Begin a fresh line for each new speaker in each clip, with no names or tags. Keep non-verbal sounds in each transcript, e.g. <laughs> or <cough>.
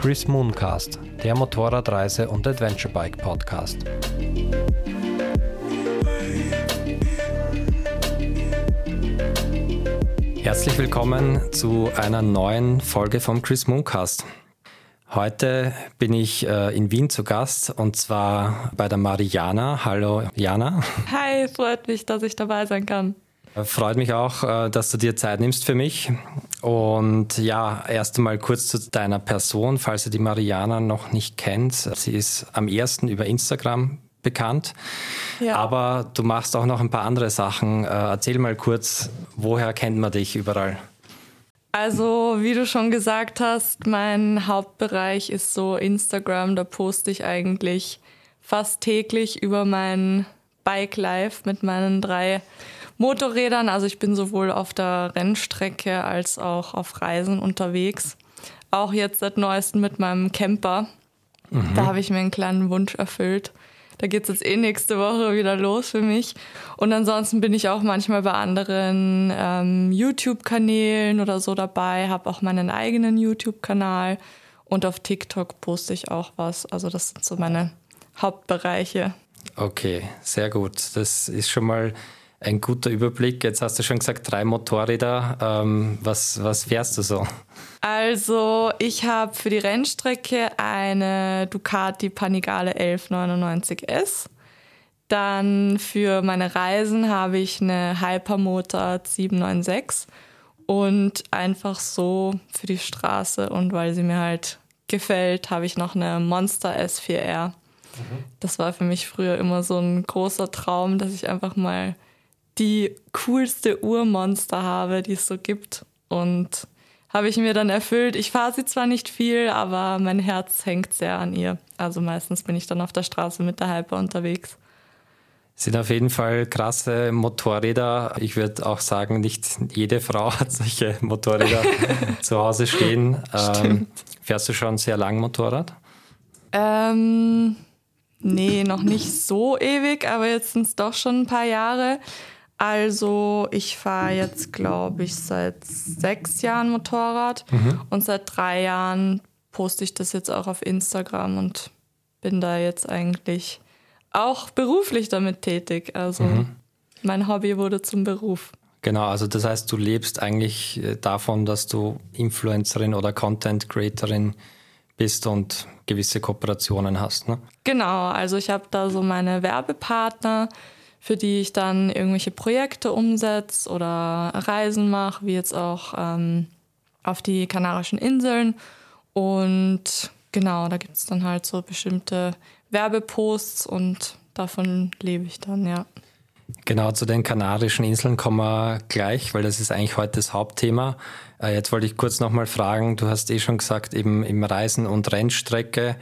Chris Mooncast, der Motorradreise- und Adventurebike Podcast. Herzlich willkommen zu einer neuen Folge vom Chris Mooncast. Heute bin ich äh, in Wien zu Gast und zwar bei der Mariana. Hallo Jana.
Hi, freut mich, dass ich dabei sein kann.
Freut mich auch, äh, dass du dir Zeit nimmst für mich. Und ja, erst einmal kurz zu deiner Person, falls ihr die Mariana noch nicht kennt. Sie ist am ersten über Instagram bekannt. Ja. Aber du machst auch noch ein paar andere Sachen. Erzähl mal kurz, woher kennt man dich überall?
Also, wie du schon gesagt hast, mein Hauptbereich ist so Instagram. Da poste ich eigentlich fast täglich über mein Bike Life mit meinen drei Motorrädern. Also ich bin sowohl auf der Rennstrecke als auch auf Reisen unterwegs. Auch jetzt seit neuestem mit meinem Camper. Mhm. Da habe ich mir einen kleinen Wunsch erfüllt. Da geht es jetzt eh nächste Woche wieder los für mich. Und ansonsten bin ich auch manchmal bei anderen ähm, YouTube-Kanälen oder so dabei, habe auch meinen eigenen YouTube-Kanal und auf TikTok poste ich auch was. Also das sind so meine Hauptbereiche.
Okay, sehr gut. Das ist schon mal ein guter Überblick. Jetzt hast du schon gesagt, drei Motorräder. Ähm, was, was fährst du so?
Also, ich habe für die Rennstrecke eine Ducati Panigale 1199S. Dann für meine Reisen habe ich eine Hypermotor 796 und einfach so für die Straße und weil sie mir halt gefällt, habe ich noch eine Monster S4R. Mhm. Das war für mich früher immer so ein großer Traum, dass ich einfach mal die coolste Urmonster habe, die es so gibt. Und habe ich mir dann erfüllt. Ich fahre sie zwar nicht viel, aber mein Herz hängt sehr an ihr. Also meistens bin ich dann auf der Straße mit der Hyper unterwegs.
Sind auf jeden Fall krasse Motorräder. Ich würde auch sagen, nicht jede Frau <laughs> hat solche Motorräder <laughs> zu Hause stehen. Ähm, fährst du schon sehr lang Motorrad?
Ähm, nee, noch nicht so ewig, aber jetzt sind es doch schon ein paar Jahre. Also ich fahre jetzt, glaube ich, seit sechs Jahren Motorrad mhm. und seit drei Jahren poste ich das jetzt auch auf Instagram und bin da jetzt eigentlich auch beruflich damit tätig. Also mhm. mein Hobby wurde zum Beruf.
Genau, also das heißt, du lebst eigentlich äh, davon, dass du Influencerin oder Content Creatorin bist und gewisse Kooperationen hast. Ne?
Genau, also ich habe da so meine Werbepartner, für die ich dann irgendwelche Projekte umsetze oder Reisen mache, wie jetzt auch ähm, auf die Kanarischen Inseln. Und genau, da gibt es dann halt so bestimmte Werbeposts und davon lebe ich dann, ja.
Genau, zu den Kanarischen Inseln kommen wir gleich, weil das ist eigentlich heute das Hauptthema. Äh, jetzt wollte ich kurz nochmal fragen, du hast eh schon gesagt, eben im Reisen- und Rennstrecke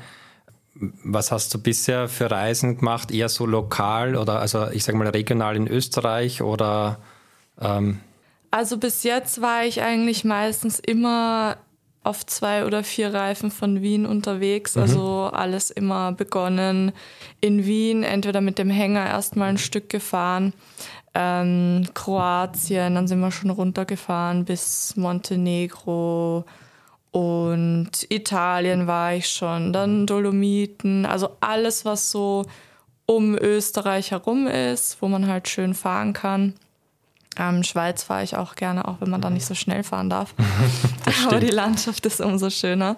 was hast du bisher für Reisen gemacht? Eher so lokal oder also ich sage mal regional in Österreich oder? Ähm
also bis jetzt war ich eigentlich meistens immer auf zwei oder vier Reifen von Wien unterwegs. Mhm. Also alles immer begonnen in Wien, entweder mit dem Hänger erstmal ein Stück gefahren, ähm, Kroatien, dann sind wir schon runtergefahren bis Montenegro, und Italien war ich schon, dann Dolomiten, also alles, was so um Österreich herum ist, wo man halt schön fahren kann. Ähm, Schweiz fahre ich auch gerne, auch wenn man da nicht so schnell fahren darf. <laughs> <laughs> Aber die Landschaft ist umso schöner.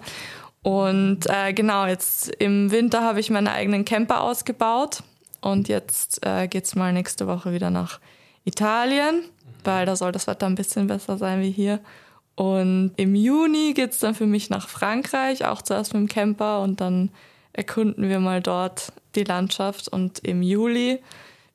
Und äh, genau, jetzt im Winter habe ich meine eigenen Camper ausgebaut. Und jetzt äh, geht es mal nächste Woche wieder nach Italien, weil da soll das Wetter ein bisschen besser sein wie hier. Und im Juni geht es dann für mich nach Frankreich, auch zuerst mit dem Camper und dann erkunden wir mal dort die Landschaft. Und im Juli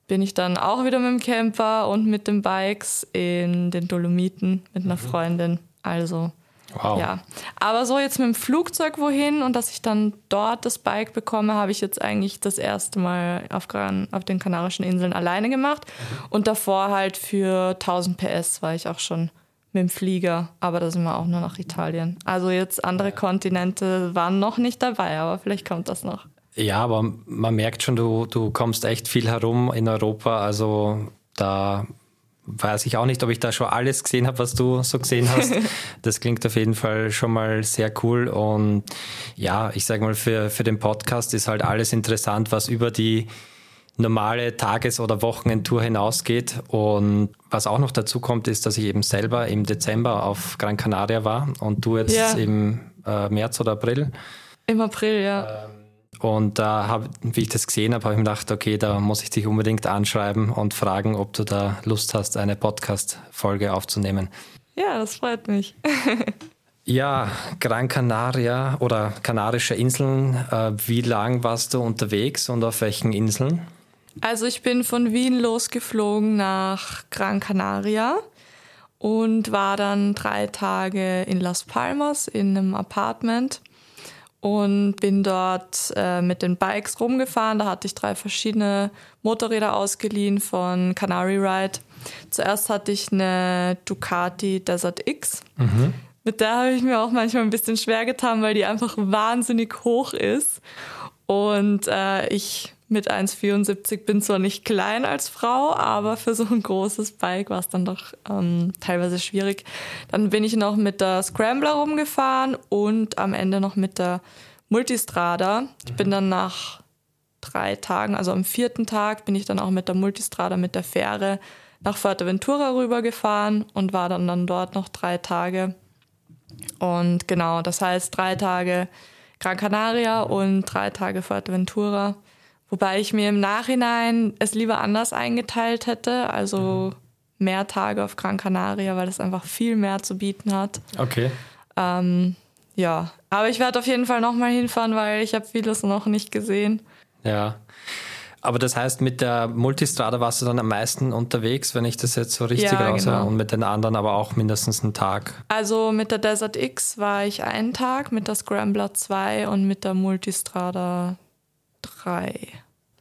bin ich dann auch wieder mit dem Camper und mit den Bikes in den Dolomiten mit einer mhm. Freundin. Also wow. ja. Aber so jetzt mit dem Flugzeug wohin und dass ich dann dort das Bike bekomme, habe ich jetzt eigentlich das erste Mal auf, auf den Kanarischen Inseln alleine gemacht. Mhm. Und davor halt für 1000 PS war ich auch schon mit dem Flieger, aber da sind wir auch nur nach Italien. Also jetzt andere Kontinente waren noch nicht dabei, aber vielleicht kommt das noch.
Ja, aber man merkt schon, du, du kommst echt viel herum in Europa. Also da weiß ich auch nicht, ob ich da schon alles gesehen habe, was du so gesehen hast. <laughs> Das klingt auf jeden Fall schon mal sehr cool. Und ja, ich sage mal, für, für den Podcast ist halt alles interessant, was über die normale Tages- oder Wochenendtour hinausgeht. Und was auch noch dazu kommt, ist, dass ich eben selber im Dezember auf Gran Canaria war und du jetzt ja. im äh, März oder April.
Im April, ja.
Ähm, und da habe, wie ich das gesehen habe, habe ich mir gedacht, okay, da muss ich dich unbedingt anschreiben und fragen, ob du da Lust hast, eine Podcast-Folge aufzunehmen.
Ja, das freut mich. <laughs>
ja, Gran Canaria oder Kanarische Inseln. Äh, wie lang warst du unterwegs und auf welchen Inseln?
Also ich bin von Wien losgeflogen nach Gran Canaria und war dann drei Tage in Las Palmas in einem Apartment und bin dort äh, mit den Bikes rumgefahren. Da hatte ich drei verschiedene Motorräder ausgeliehen von Canary Ride. Zuerst hatte ich eine Ducati Desert X. Mhm. Mit der habe ich mir auch manchmal ein bisschen schwer getan, weil die einfach wahnsinnig hoch ist. Und äh, ich mit 1,74 bin zwar nicht klein als Frau, aber für so ein großes Bike war es dann doch ähm, teilweise schwierig. Dann bin ich noch mit der Scrambler rumgefahren und am Ende noch mit der Multistrada. Ich bin dann nach drei Tagen, also am vierten Tag, bin ich dann auch mit der Multistrada, mit der Fähre nach Fuerteventura rübergefahren und war dann, dann dort noch drei Tage. Und genau, das heißt drei Tage Gran Canaria und drei Tage Fuerteventura. Wobei ich mir im Nachhinein es lieber anders eingeteilt hätte, also mehr Tage auf Gran Canaria, weil es einfach viel mehr zu bieten hat.
Okay.
Ähm, ja, aber ich werde auf jeden Fall nochmal hinfahren, weil ich habe vieles noch nicht gesehen.
Ja. Aber das heißt, mit der Multistrada warst du dann am meisten unterwegs, wenn ich das jetzt so richtig ja, raus genau. und mit den anderen aber auch mindestens einen Tag.
Also mit der Desert X war ich einen Tag, mit der Scrambler zwei und mit der Multistrada drei.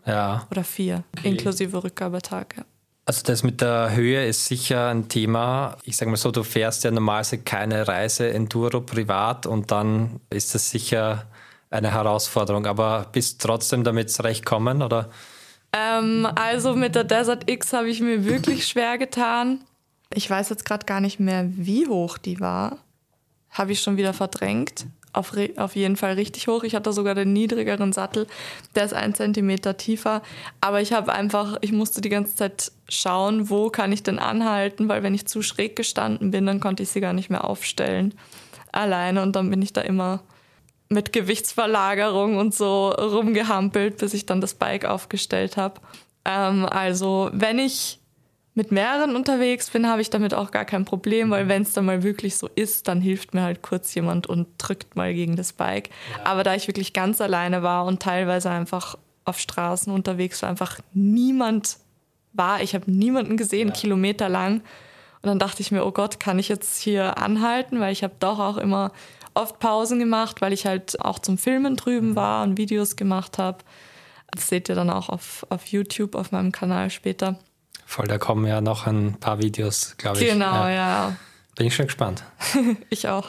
Ja.
Oder vier, okay. inklusive Rückgabetag. Ja.
Also das mit der Höhe ist sicher ein Thema. Ich sage mal so, du fährst ja normalerweise keine Reise Enduro privat und dann ist das sicher eine Herausforderung. Aber bist trotzdem damit zurechtkommen oder?
Ähm, also mit der Desert X habe ich mir wirklich <laughs> schwer getan. Ich weiß jetzt gerade gar nicht mehr, wie hoch die war. Habe ich schon wieder verdrängt auf, auf jeden Fall richtig hoch. Ich hatte sogar den niedrigeren Sattel, der ist ein Zentimeter tiefer. Aber ich habe einfach, ich musste die ganze Zeit schauen, wo kann ich denn anhalten, weil wenn ich zu schräg gestanden bin, dann konnte ich sie gar nicht mehr aufstellen alleine und dann bin ich da immer mit Gewichtsverlagerung und so rumgehampelt, bis ich dann das Bike aufgestellt habe. Ähm, also wenn ich mit mehreren unterwegs bin, habe ich damit auch gar kein Problem, weil wenn es dann mal wirklich so ist, dann hilft mir halt kurz jemand und drückt mal gegen das Bike. Ja. Aber da ich wirklich ganz alleine war und teilweise einfach auf Straßen unterwegs war, einfach niemand war, ich habe niemanden gesehen, ja. Kilometer lang. Und dann dachte ich mir, oh Gott, kann ich jetzt hier anhalten, weil ich habe doch auch immer oft Pausen gemacht, weil ich halt auch zum Filmen drüben mhm. war und Videos gemacht habe. Das seht ihr dann auch auf, auf YouTube, auf meinem Kanal später.
Voll, da kommen ja noch ein paar Videos, glaube ich.
Genau, ja. ja.
Bin ich schon gespannt. <laughs>
ich auch.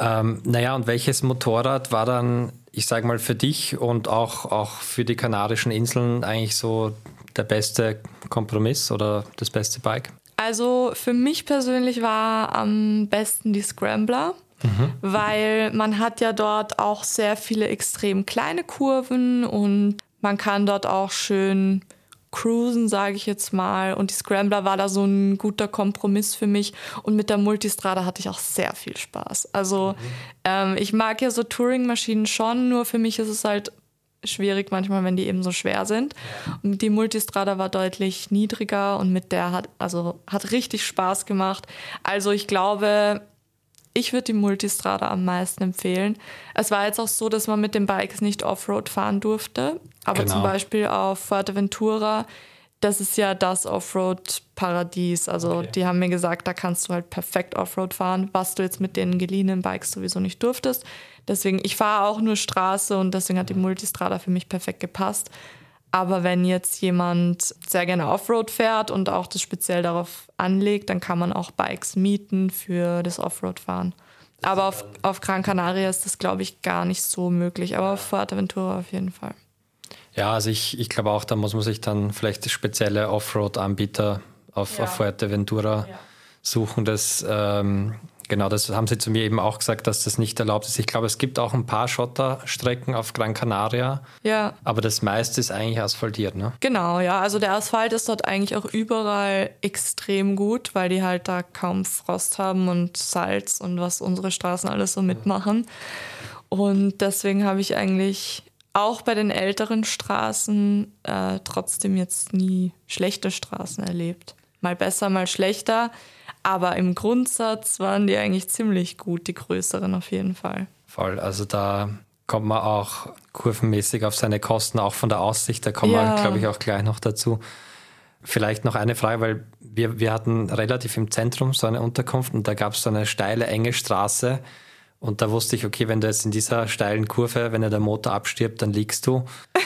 Ähm, naja, und welches Motorrad war dann, ich sage mal, für dich und auch, auch für die Kanarischen Inseln eigentlich so der beste Kompromiss oder das beste Bike?
Also für mich persönlich war am besten die Scrambler, mhm. weil man hat ja dort auch sehr viele extrem kleine Kurven und man kann dort auch schön Cruisen, sage ich jetzt mal. Und die Scrambler war da so ein guter Kompromiss für mich. Und mit der Multistrada hatte ich auch sehr viel Spaß. Also mhm. ähm, ich mag ja so Touring-Maschinen schon, nur für mich ist es halt schwierig manchmal, wenn die eben so schwer sind. Und die Multistrada war deutlich niedriger und mit der hat, also hat richtig Spaß gemacht. Also ich glaube, ich würde die Multistrada am meisten empfehlen. Es war jetzt auch so, dass man mit den Bikes nicht Offroad fahren durfte. Aber genau. zum Beispiel auf Fuerteventura, das ist ja das Offroad-Paradies. Also okay. die haben mir gesagt, da kannst du halt perfekt Offroad fahren, was du jetzt mit den geliehenen Bikes sowieso nicht durftest. Deswegen, ich fahre auch nur Straße und deswegen hat die Multistrada für mich perfekt gepasst. Aber wenn jetzt jemand sehr gerne Offroad fährt und auch das speziell darauf anlegt, dann kann man auch Bikes mieten für das Offroad-Fahren. Aber auf, auf Gran Canaria ist das, glaube ich, gar nicht so möglich. Aber auf Fuerteventura auf jeden Fall.
Ja, also ich, ich glaube auch, da muss man sich dann vielleicht spezielle Offroad-Anbieter auf, ja. auf Fuerteventura ja. suchen. Das ähm, Genau, das haben sie zu mir eben auch gesagt, dass das nicht erlaubt ist. Ich glaube, es gibt auch ein paar Schotterstrecken auf Gran Canaria.
Ja.
Aber das meiste ist eigentlich asphaltiert, ne?
Genau, ja. Also der Asphalt ist dort eigentlich auch überall extrem gut, weil die halt da kaum Frost haben und Salz und was unsere Straßen alles so mitmachen. Und deswegen habe ich eigentlich auch bei den älteren Straßen äh, trotzdem jetzt nie schlechte Straßen erlebt. Mal besser, mal schlechter. Aber im Grundsatz waren die eigentlich ziemlich gut, die größeren auf jeden Fall.
Voll, also da kommt man auch kurvenmäßig auf seine Kosten, auch von der Aussicht, da kommen ja. wir, glaube ich, auch gleich noch dazu. Vielleicht noch eine Frage, weil wir, wir hatten relativ im Zentrum so eine Unterkunft und da gab es so eine steile, enge Straße. Und da wusste ich, okay, wenn du jetzt in dieser steilen Kurve, wenn der Motor abstirbt, dann liegst du. <laughs>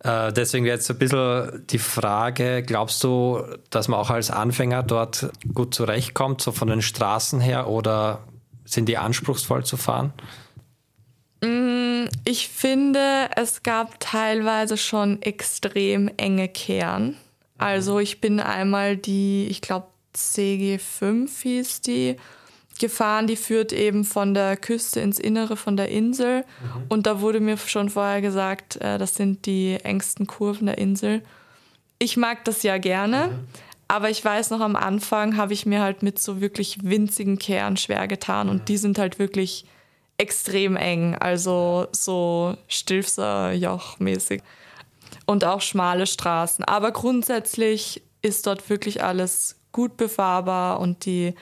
Äh, deswegen wäre jetzt ein bisschen die Frage, glaubst du, dass man auch als Anfänger dort gut zurechtkommt, so von den Straßen her, oder sind die anspruchsvoll zu fahren?
Mm, ich finde, es gab teilweise schon extrem enge Kern. Also ich bin einmal die, ich glaube CG5 hieß die, gefahren, die führt eben von der Küste ins Innere von der Insel. Mhm. Und da wurde mir schon vorher gesagt, äh, das sind die engsten Kurven der Insel. Ich mag das ja gerne, mhm. aber ich weiß noch, am Anfang habe ich mir halt mit so wirklich winzigen Kehren schwer getan. Und mhm. die sind halt wirklich extrem eng, also so Stilfser-Joch-mäßig. Und auch schmale Straßen. Aber grundsätzlich ist dort wirklich alles gut befahrbar und die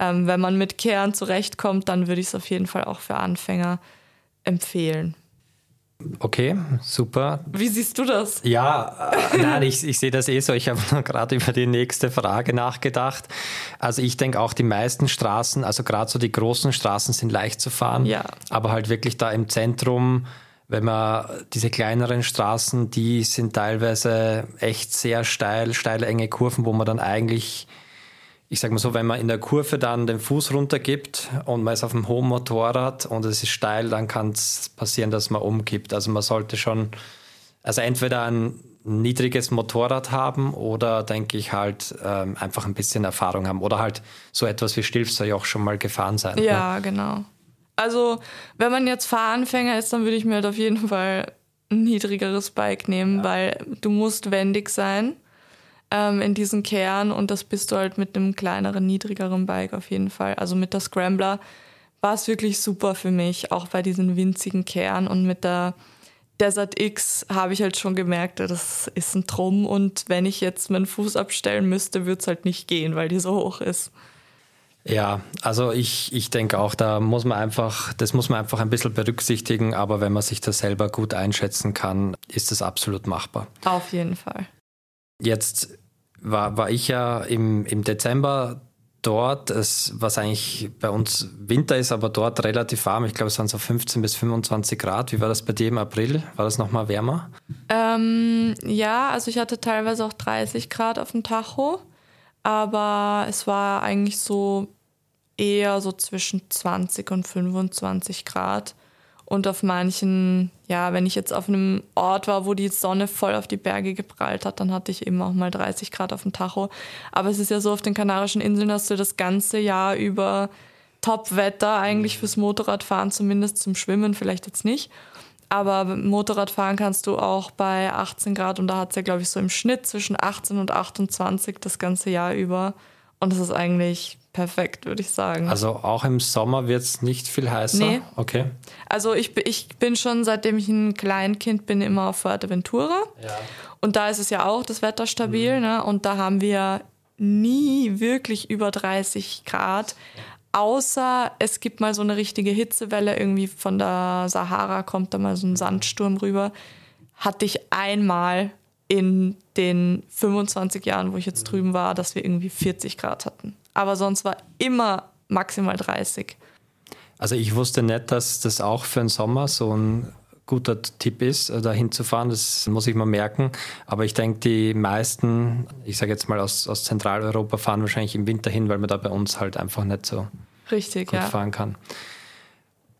ähm, wenn man mit Kehren zurechtkommt, dann würde ich es auf jeden Fall auch für Anfänger empfehlen.
Okay, super.
Wie siehst du das?
Ja, äh, nein, ich, ich sehe das eh so. Ich habe gerade über die nächste Frage nachgedacht. Also ich denke auch, die meisten Straßen, also gerade so die großen Straßen sind leicht zu fahren.
Ja.
Aber halt wirklich da im Zentrum, wenn man diese kleineren Straßen, die sind teilweise echt sehr steil, steile, enge Kurven, wo man dann eigentlich ich sage mal so, wenn man in der Kurve dann den Fuß runtergibt und man ist auf einem hohen Motorrad und es ist steil, dann kann es passieren, dass man umkippt. Also man sollte schon, also entweder ein niedriges Motorrad haben oder denke ich halt ähm, einfach ein bisschen Erfahrung haben oder halt so etwas wie Stilfser ja auch schon mal gefahren sein.
Ja, ne? genau. Also wenn man jetzt Fahranfänger ist, dann würde ich mir halt auf jeden Fall ein niedrigeres Bike nehmen, ja. weil du musst wendig sein ähm, in diesen Kern und das bist du halt mit einem kleineren, niedrigeren Bike auf jeden Fall. Also mit der Scrambler war es wirklich super für mich, auch bei diesen winzigen Kern und mit der Desert X habe ich halt schon gemerkt, das ist ein Trumm und wenn ich jetzt meinen Fuß abstellen müsste, würde es halt nicht gehen, weil die so hoch ist.
Ja, also ich, ich denke auch, da muss man einfach, das muss man einfach ein bisschen berücksichtigen, aber wenn man sich das selber gut einschätzen kann, ist das absolut machbar.
Auf jeden Fall.
Jetzt war, war ich ja im, im Dezember dort, es, was eigentlich bei uns Winter ist, aber dort relativ warm. Ich glaube, es waren so 15 bis 25 Grad. Wie war das bei dir im April? War das nochmal wärmer?
Ähm, ja, also ich hatte teilweise auch 30 Grad auf dem Tacho, aber es war eigentlich so eher so zwischen 20 und 25 Grad. Und auf manchen, ja, wenn ich jetzt auf einem Ort war, wo die Sonne voll auf die Berge geprallt hat, dann hatte ich eben auch mal 30 Grad auf dem Tacho. Aber es ist ja so, auf den Kanarischen Inseln hast du das ganze Jahr über Top-Wetter eigentlich fürs Motorradfahren, zumindest zum Schwimmen, vielleicht jetzt nicht. Aber Motorradfahren kannst du auch bei 18 Grad und da hat es ja, glaube ich, so im Schnitt zwischen 18 und 28 das ganze Jahr über. Und das ist eigentlich perfekt, würde ich sagen.
Also auch im Sommer wird es nicht viel heißer?
Nee.
Okay.
Also ich, ich bin schon, seitdem ich ein Kleinkind bin, immer auf Fuerteventura.
Ja.
Und da ist es ja auch das Wetter stabil. Mhm. Ne? Und da haben wir nie wirklich über 30 Grad. Außer es gibt mal so eine richtige Hitzewelle, irgendwie von der Sahara kommt da mal so ein Sandsturm rüber. Hatte ich einmal in den 25 Jahren, wo ich jetzt drüben war, dass wir irgendwie 40 Grad hatten aber sonst war immer maximal 30.
Also ich wusste nicht, dass das auch für den Sommer so ein guter Tipp ist, äh, da hinzufahren. Das muss ich mal merken. Aber ich denke, die meisten, ich sage jetzt mal aus, aus Zentraleuropa, fahren wahrscheinlich im Winter hin, weil man da bei uns halt einfach nicht so
Richtig,
gut
ja.
fahren kann.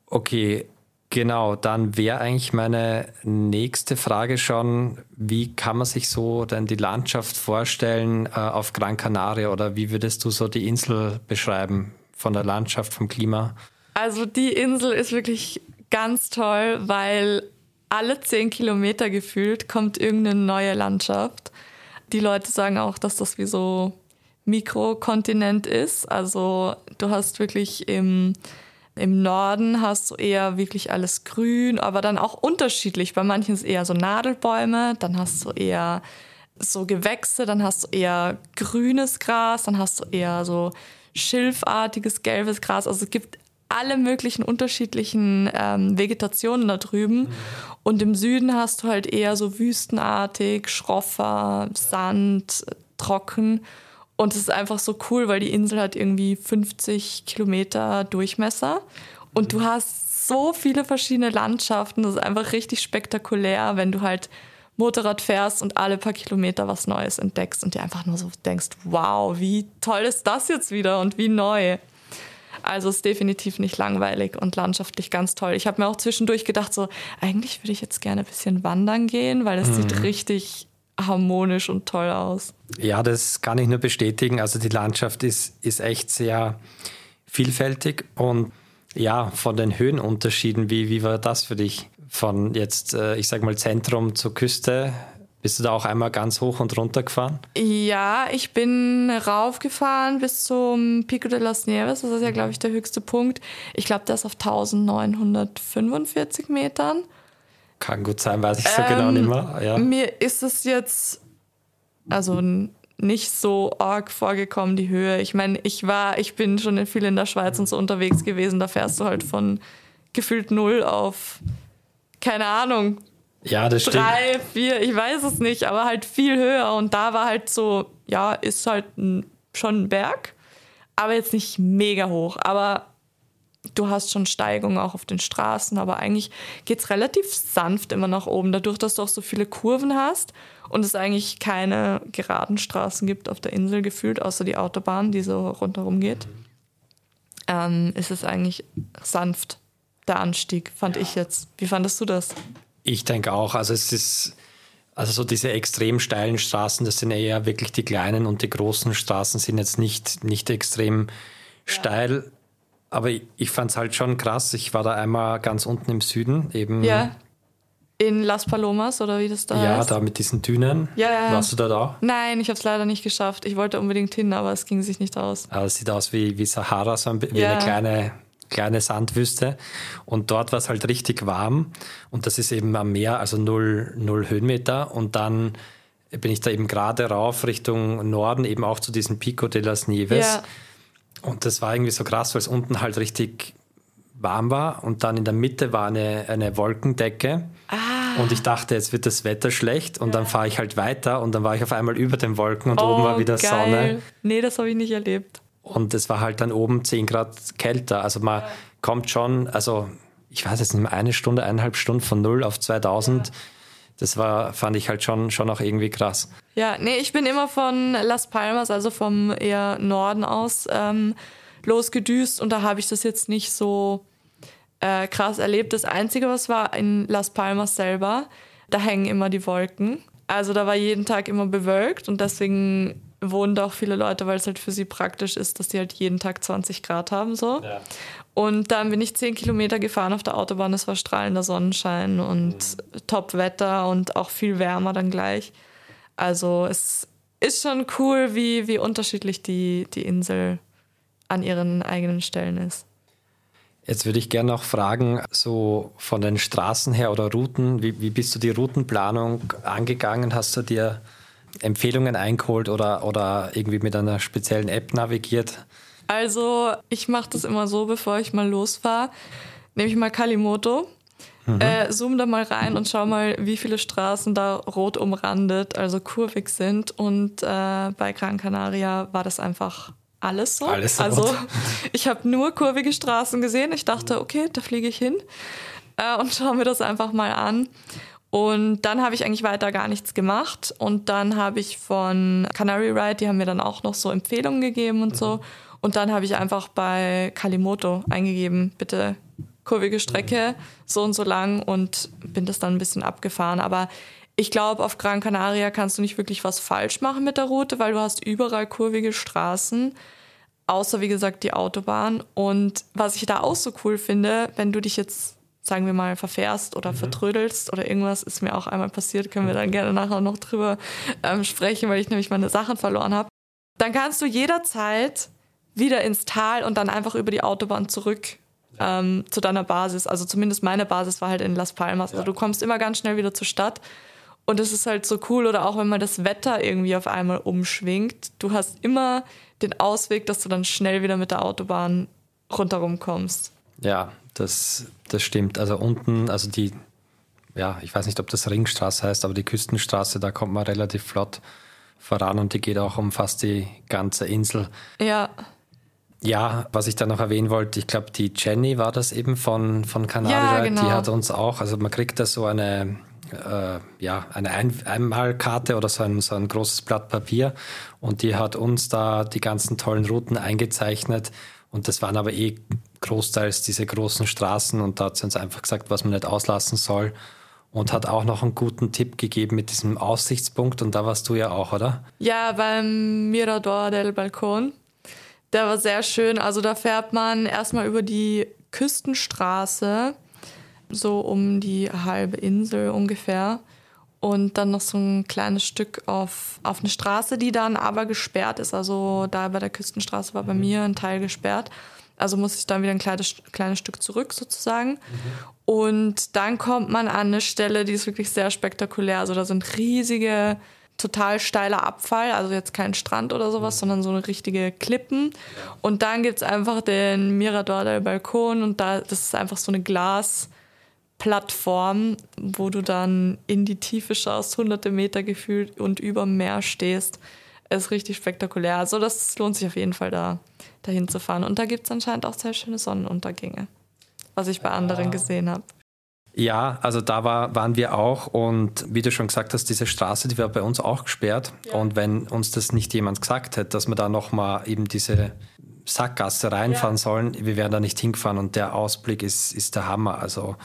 Okay, Genau, dann wäre eigentlich meine nächste Frage schon, wie kann man sich so denn die Landschaft vorstellen äh, auf Gran Canaria oder wie würdest du so die Insel beschreiben von der Landschaft, vom Klima?
Also die Insel ist wirklich ganz toll, weil alle zehn Kilometer gefühlt kommt irgendeine neue Landschaft. Die Leute sagen auch, dass das wie so Mikrokontinent ist. Also du hast wirklich im im Norden hast du eher wirklich alles grün, aber dann auch unterschiedlich. Bei manchen ist eher so Nadelbäume, dann hast du eher so Gewächse, dann hast du eher grünes Gras, dann hast du eher so schilfartiges gelbes Gras. Also es gibt alle möglichen unterschiedlichen ähm, Vegetationen da drüben. Mhm. Und im Süden hast du halt eher so wüstenartig, schroffer, Sand, trocken. Und es ist einfach so cool, weil die Insel hat irgendwie 50 Kilometer Durchmesser. Und du hast so viele verschiedene Landschaften. Das ist einfach richtig spektakulär, wenn du halt Motorrad fährst und alle paar Kilometer was Neues entdeckst und dir einfach nur so denkst, wow, wie toll ist das jetzt wieder und wie neu. Also es ist definitiv nicht langweilig und landschaftlich ganz toll. Ich habe mir auch zwischendurch gedacht, so eigentlich würde ich jetzt gerne ein bisschen wandern gehen, weil es mhm. sieht richtig harmonisch und toll aus.
Ja, das kann ich nur bestätigen. Also die Landschaft ist, ist echt sehr vielfältig und ja, von den Höhenunterschieden, wie, wie war das für dich? Von jetzt, äh, ich sag mal, Zentrum zur Küste, bist du da auch einmal ganz hoch und runter gefahren?
Ja, ich bin raufgefahren bis zum Pico de las Nieves. Das ist ja, glaube ich, der höchste Punkt. Ich glaube, der ist auf 1945 Metern.
Kann gut sein, weiß ich so genau ähm, genau nicht mehr. Ja.
Mir ist es jetzt also nicht so arg vorgekommen, die Höhe. Ich meine, ich war, ich bin schon viel in der Schweiz und so unterwegs gewesen. Da fährst du halt von gefühlt null auf, keine Ahnung,
ja, das
stimmt. Drei, vier, ich weiß es nicht, aber halt viel höher. Und da war halt so, ja, ist halt ein, schon ein Berg, aber jetzt nicht mega hoch. Aber du hast schon Steigung auch auf den Straßen, aber eigentlich geht es relativ sanft immer nach oben, dadurch, dass du auch so viele Kurven hast und es eigentlich keine geraden Straßen gibt auf der Insel gefühlt, außer die Autobahn, die so rundherum geht, ähm, ist es eigentlich sanft, der Anstieg, fand ja. ich jetzt. Wie fandest du das?
Ich denke auch, also es ist also so diese extrem steilen Straßen, das sind eher wirklich die kleinen und die großen Straßen sind jetzt nicht, nicht extrem ja. steil aber ich fand es halt schon krass. Ich war da einmal ganz unten im Süden, eben.
Ja. In Las Palomas oder wie das da
ja,
heißt?
Ja, da mit diesen Dünen.
Ja, ja.
Warst du da da?
Nein, ich habe es leider nicht geschafft. Ich wollte unbedingt hin, aber es ging sich nicht aus.
Aber es sieht aus wie, wie Sahara, so ein, wie ja. eine kleine, kleine Sandwüste. Und dort war es halt richtig warm. Und das ist eben am Meer, also null, null Höhenmeter. Und dann bin ich da eben gerade rauf Richtung Norden, eben auch zu diesem Pico de las Nieves. Ja. Und das war irgendwie so krass, weil es unten halt richtig warm war und dann in der Mitte war eine, eine Wolkendecke. Ah. Und ich dachte, jetzt wird das Wetter schlecht und ja. dann fahre ich halt weiter und dann war ich auf einmal über den Wolken und oh, oben war wieder geil. Sonne.
Nee, das habe ich nicht erlebt.
Und es war halt dann oben 10 Grad kälter. Also man ja. kommt schon, also ich weiß jetzt nicht mehr, eine Stunde, eineinhalb Stunden von 0 auf 2000. Ja das war, fand ich halt schon, schon auch irgendwie krass.
Ja, nee, ich bin immer von Las Palmas, also vom eher Norden aus, ähm, losgedüst und da habe ich das jetzt nicht so äh, krass erlebt. Das Einzige, was war in Las Palmas selber, da hängen immer die Wolken. Also da war jeden Tag immer bewölkt und deswegen wohnen da auch viele Leute, weil es halt für sie praktisch ist, dass die halt jeden Tag 20 Grad haben. So. Ja. Und dann bin ich 10 Kilometer gefahren auf der Autobahn. Es war strahlender Sonnenschein und mhm. Top-Wetter und auch viel wärmer dann gleich. Also es ist schon cool, wie, wie unterschiedlich die, die Insel an ihren eigenen Stellen ist.
Jetzt würde ich gerne noch fragen, so von den Straßen her oder Routen, wie, wie bist du die Routenplanung angegangen? Hast du dir Empfehlungen eingeholt oder, oder irgendwie mit einer speziellen App navigiert?
Also ich mache das immer so, bevor ich mal losfahre, nehme ich mal Kalimoto, mhm. äh, zoom da mal rein und schau mal, wie viele Straßen da rot umrandet, also kurvig sind. Und äh, bei Gran Canaria war das einfach alles so.
Alles so.
Also <laughs> ich habe nur kurvige Straßen gesehen. Ich dachte, okay, da fliege ich hin äh, und schaue mir das einfach mal an. Und dann habe ich eigentlich weiter gar nichts gemacht. Und dann habe ich von Canary Ride, die haben mir dann auch noch so Empfehlungen gegeben und mhm. so. Und dann habe ich einfach bei Kalimoto eingegeben, bitte kurvige Strecke, so und so lang und bin das dann ein bisschen abgefahren. Aber ich glaube, auf Gran Canaria kannst du nicht wirklich was falsch machen mit der Route, weil du hast überall kurvige Straßen, außer wie gesagt die Autobahn. Und was ich da auch so cool finde, wenn du dich jetzt sagen wir mal, verfährst oder mhm. vertrödelst oder irgendwas, ist mir auch einmal passiert, können wir dann gerne nachher noch drüber ähm, sprechen, weil ich nämlich meine Sachen verloren habe. Dann kannst du jederzeit wieder ins Tal und dann einfach über die Autobahn zurück ähm, zu deiner Basis. Also zumindest meine Basis war halt in Las Palmas. Also du kommst immer ganz schnell wieder zur Stadt. Und das ist halt so cool. Oder auch wenn mal das Wetter irgendwie auf einmal umschwingt. Du hast immer den Ausweg, dass du dann schnell wieder mit der Autobahn rundherum kommst.
Ja, das, das stimmt. Also unten, also die, ja, ich weiß nicht, ob das Ringstraße heißt, aber die Küstenstraße, da kommt man relativ flott voran und die geht auch um fast die ganze Insel.
Ja.
Ja, was ich da noch erwähnen wollte, ich glaube, die Jenny war das eben von, von Canaria, ja, genau. die hat uns auch, also man kriegt da so eine, äh, ja, eine ein Einmalkarte oder so ein, so ein großes Blatt Papier und die hat uns da die ganzen tollen Routen eingezeichnet und das waren aber eh großteils diese großen Straßen und da hat sie uns einfach gesagt, was man nicht auslassen soll und hat auch noch einen guten Tipp gegeben mit diesem Aussichtspunkt und da warst du ja auch, oder?
Ja, beim Mirador del Balcón. Der war sehr schön. Also da fährt man erstmal über die Küstenstraße, so um die halbe Insel ungefähr. Und dann noch so ein kleines Stück auf, auf eine Straße, die dann aber gesperrt ist. Also da bei der Küstenstraße war bei mhm. mir ein Teil gesperrt. Also muss ich dann wieder ein kleines, kleines Stück zurück sozusagen. Mhm. Und dann kommt man an eine Stelle, die ist wirklich sehr spektakulär. Also da sind riesige total steiler Abfall, also jetzt kein Strand oder sowas, mhm. sondern so eine richtige Klippen. Und dann gibt es einfach den Mirador del Balcon und da, das ist einfach so eine Glasplattform, wo du dann in die Tiefe schaust, hunderte Meter gefühlt und über dem Meer stehst. Ist richtig spektakulär. Also das lohnt sich auf jeden Fall da dahin zu fahren. Und da gibt es anscheinend auch sehr schöne Sonnenuntergänge, was ich bei anderen gesehen habe.
Ja, also da war, waren wir auch und wie du schon gesagt hast, diese Straße, die war bei uns auch gesperrt. Ja. Und wenn uns das nicht jemand gesagt hätte, dass wir da nochmal eben diese Sackgasse reinfahren ja. sollen, wir wären da nicht hingefahren und der Ausblick ist, ist der Hammer. Also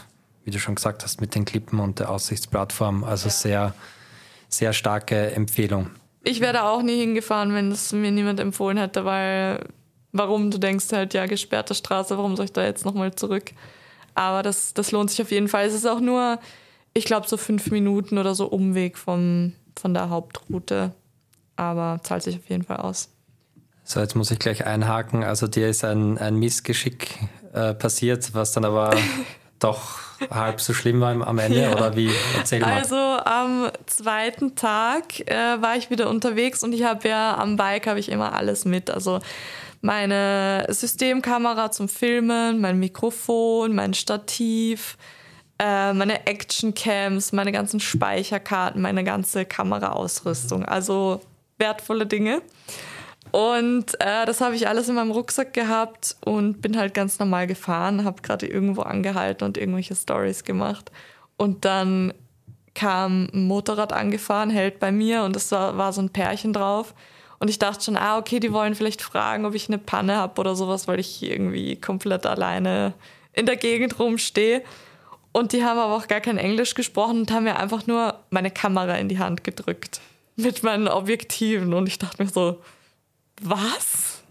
wie du schon gesagt hast, mit den Klippen und der Aussichtsplattform, also ja. sehr, sehr starke Empfehlung.
Ich wäre da auch nie hingefahren, wenn es mir niemand empfohlen hätte, weil warum du denkst halt, ja, gesperrte Straße, warum soll ich da jetzt nochmal zurück? Aber das, das lohnt sich auf jeden Fall. Es ist auch nur, ich glaube, so fünf Minuten oder so Umweg vom, von der Hauptroute. Aber zahlt sich auf jeden Fall aus.
So, jetzt muss ich gleich einhaken. Also dir ist ein, ein Missgeschick äh, passiert, was dann aber <laughs> doch halb so schlimm war am Ende ja. oder wie? Erzähl mal.
Also am zweiten Tag äh, war ich wieder unterwegs und ich habe ja am Bike habe ich immer alles mit. Also meine Systemkamera zum Filmen, mein Mikrofon, mein Stativ, äh, meine Actioncams, meine ganzen Speicherkarten, meine ganze Kameraausrüstung. Also wertvolle Dinge. Und äh, das habe ich alles in meinem Rucksack gehabt und bin halt ganz normal gefahren, habe gerade irgendwo angehalten und irgendwelche Stories gemacht. Und dann kam ein Motorrad angefahren, hält bei mir und es war, war so ein Pärchen drauf. Und ich dachte schon, ah, okay, die wollen vielleicht fragen, ob ich eine Panne habe oder sowas, weil ich irgendwie komplett alleine in der Gegend rumstehe. Und die haben aber auch gar kein Englisch gesprochen und haben mir einfach nur meine Kamera in die Hand gedrückt. Mit meinen Objektiven. Und ich dachte mir so, was?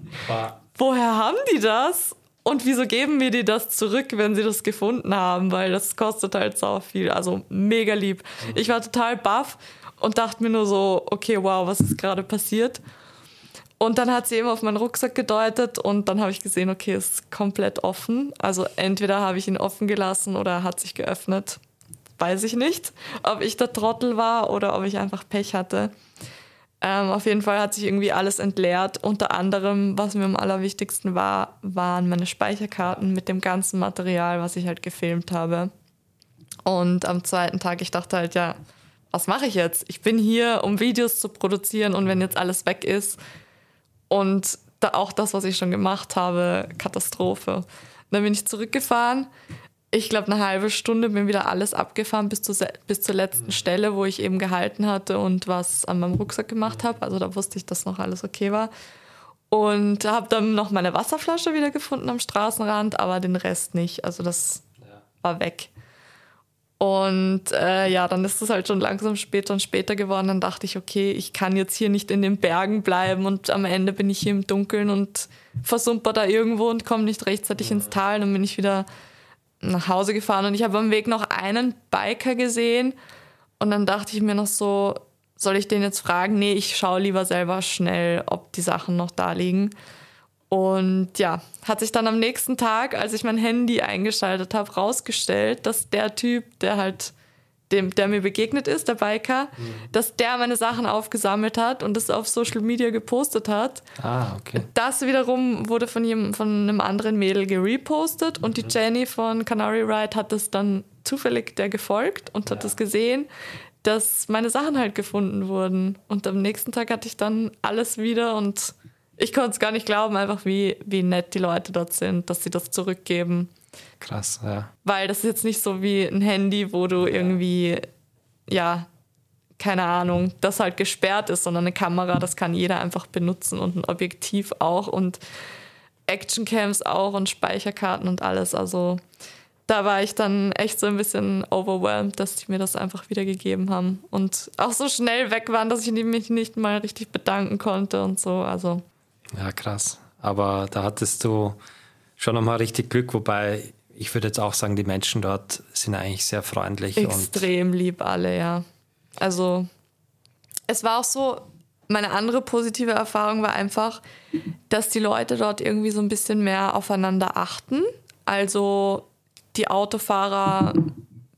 Woher haben die das? Und wieso geben mir die das zurück, wenn sie das gefunden haben? Weil das kostet halt so viel. Also mega lieb. Ich war total baff und dachte mir nur so, okay, wow, was ist gerade passiert? Und dann hat sie eben auf meinen Rucksack gedeutet und dann habe ich gesehen, okay, es ist komplett offen. Also entweder habe ich ihn offen gelassen oder er hat sich geöffnet. Weiß ich nicht, ob ich der Trottel war oder ob ich einfach Pech hatte. Ähm, auf jeden Fall hat sich irgendwie alles entleert. Unter anderem, was mir am allerwichtigsten war, waren meine Speicherkarten mit dem ganzen Material, was ich halt gefilmt habe. Und am zweiten Tag, ich dachte halt, ja, was mache ich jetzt? Ich bin hier, um Videos zu produzieren und wenn jetzt alles weg ist und da auch das, was ich schon gemacht habe, Katastrophe. dann bin ich zurückgefahren. Ich glaube, eine halbe Stunde bin wieder alles abgefahren bis zur, bis zur letzten Stelle, wo ich eben gehalten hatte und was an meinem Rucksack gemacht habe. Also da wusste ich, dass noch alles okay war. Und habe dann noch meine Wasserflasche wieder gefunden am Straßenrand, aber den Rest nicht. Also das war weg. Und äh, ja, dann ist es halt schon langsam später und später geworden. Dann dachte ich, okay, ich kann jetzt hier nicht in den Bergen bleiben und am Ende bin ich hier im Dunkeln und versumper da irgendwo und komme nicht rechtzeitig ins Tal. Dann bin ich wieder nach Hause gefahren und ich habe am Weg noch einen Biker gesehen und dann dachte ich mir noch so, soll ich den jetzt fragen? Nee, ich schaue lieber selber schnell, ob die Sachen noch da liegen. Und ja, hat sich dann am nächsten Tag, als ich mein Handy eingeschaltet habe, rausgestellt, dass der Typ, der halt dem, der mir begegnet ist, der Biker, mhm. dass der meine Sachen aufgesammelt hat und das auf Social Media gepostet hat.
Ah, okay.
Das wiederum wurde von, jedem, von einem anderen Mädel gerepostet mhm. und die mhm. Jenny von Canary Ride hat das dann zufällig der gefolgt und hat das gesehen, dass meine Sachen halt gefunden wurden. Und am nächsten Tag hatte ich dann alles wieder und ich konnte es gar nicht glauben, einfach wie, wie nett die Leute dort sind, dass sie das zurückgeben.
Krass, ja.
Weil das ist jetzt nicht so wie ein Handy, wo du irgendwie, ja, keine Ahnung, das halt gesperrt ist, sondern eine Kamera, das kann jeder einfach benutzen und ein Objektiv auch und Actioncams auch und Speicherkarten und alles. Also da war ich dann echt so ein bisschen overwhelmed, dass die mir das einfach wiedergegeben haben und auch so schnell weg waren, dass ich mich nicht mal richtig bedanken konnte und so. Also
ja, krass. Aber da hattest du schon nochmal richtig Glück, wobei ich würde jetzt auch sagen, die Menschen dort sind eigentlich sehr freundlich.
Extrem lieb alle, ja. Also es war auch so, meine andere positive Erfahrung war einfach, dass die Leute dort irgendwie so ein bisschen mehr aufeinander achten. Also die Autofahrer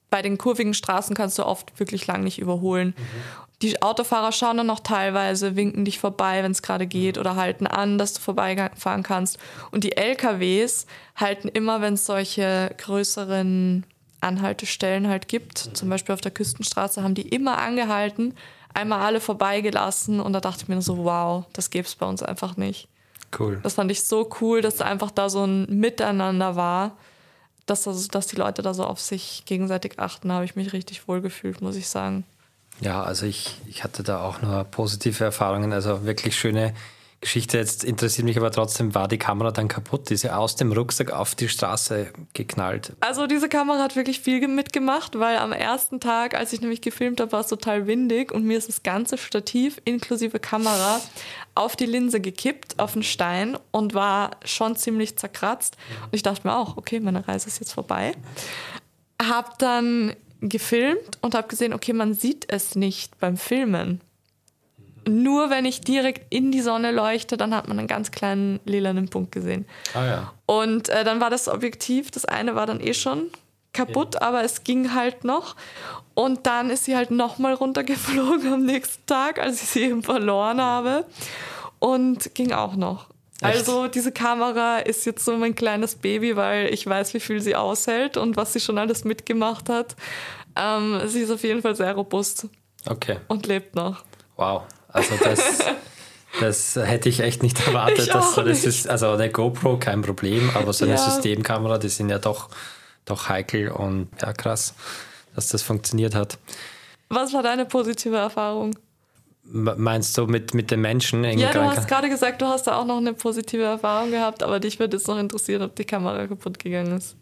bei den kurvigen Straßen kannst du oft wirklich lang nicht überholen. Mhm. Die Autofahrer schauen dann noch teilweise, winken dich vorbei, wenn es gerade geht, oder halten an, dass du vorbeifahren kannst. Und die LKWs halten immer, wenn es solche größeren Anhaltestellen halt gibt, zum Beispiel auf der Küstenstraße, haben die immer angehalten, einmal alle vorbeigelassen und da dachte ich mir so, wow, das gäbe es bei uns einfach nicht.
Cool.
Das fand ich so cool, dass einfach da so ein Miteinander war, dass, also, dass die Leute da so auf sich gegenseitig achten, habe ich mich richtig wohl gefühlt, muss ich sagen.
Ja, also ich, ich hatte da auch nur positive Erfahrungen, also wirklich schöne Geschichte. Jetzt interessiert mich aber trotzdem, war die Kamera dann kaputt? Ist sie aus dem Rucksack auf die Straße geknallt?
Also diese Kamera hat wirklich viel mitgemacht, weil am ersten Tag, als ich nämlich gefilmt habe, war es total windig und mir ist das ganze Stativ inklusive Kamera auf die Linse gekippt, auf den Stein und war schon ziemlich zerkratzt. Und ich dachte mir auch, okay, meine Reise ist jetzt vorbei. Hab dann gefilmt und habe gesehen, okay, man sieht es nicht beim Filmen. Nur wenn ich direkt in die Sonne leuchte, dann hat man einen ganz kleinen lilanen Punkt gesehen.
Ah ja.
Und äh, dann war das Objektiv, das eine war dann eh schon kaputt, ja. aber es ging halt noch. Und dann ist sie halt nochmal runtergeflogen am nächsten Tag, als ich sie eben verloren habe. Und ging auch noch. Also diese Kamera ist jetzt so mein kleines Baby, weil ich weiß, wie viel sie aushält und was sie schon alles mitgemacht hat. Ähm, sie ist auf jeden Fall sehr robust.
Okay.
Und lebt noch.
Wow. Also das, <laughs> das hätte ich echt nicht erwartet.
Dass
so das ist, also eine GoPro kein Problem, aber so eine ja. Systemkamera, die sind ja doch, doch heikel und ja krass, dass das funktioniert hat.
Was war deine positive Erfahrung?
Meinst du mit, mit den Menschen?
Ja, du hast gerade gesagt, du hast da auch noch eine positive Erfahrung gehabt, aber dich würde jetzt noch interessieren, ob die Kamera kaputt gegangen ist.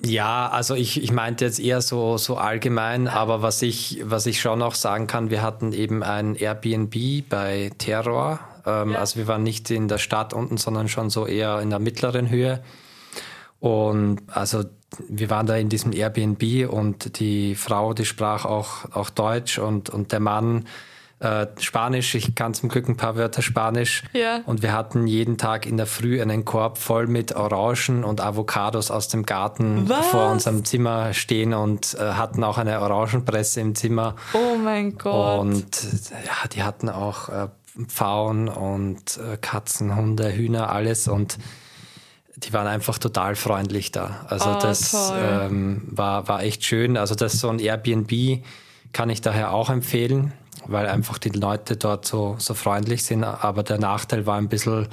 Ja, also ich, ich meinte jetzt eher so, so allgemein, aber was ich, was ich schon noch sagen kann, wir hatten eben ein Airbnb bei Terror. Ähm, ja. Also wir waren nicht in der Stadt unten, sondern schon so eher in der mittleren Höhe. Und also wir waren da in diesem Airbnb und die Frau, die sprach auch, auch Deutsch und, und der Mann, äh, Spanisch. Ich kann zum Glück ein paar Wörter Spanisch.
Ja.
Und wir hatten jeden Tag in der Früh einen Korb voll mit Orangen und Avocados aus dem Garten
Was?
vor unserem Zimmer stehen und äh, hatten auch eine Orangenpresse im Zimmer.
Oh mein Gott.
Und ja, die hatten auch äh, Pfauen und äh, Katzen, Hunde, Hühner, alles und die waren einfach total freundlich da. Also
oh,
das ähm, war, war echt schön. Also das ist so ein Airbnb kann ich daher auch empfehlen weil einfach die Leute dort so, so freundlich sind. Aber der Nachteil war ein bisschen,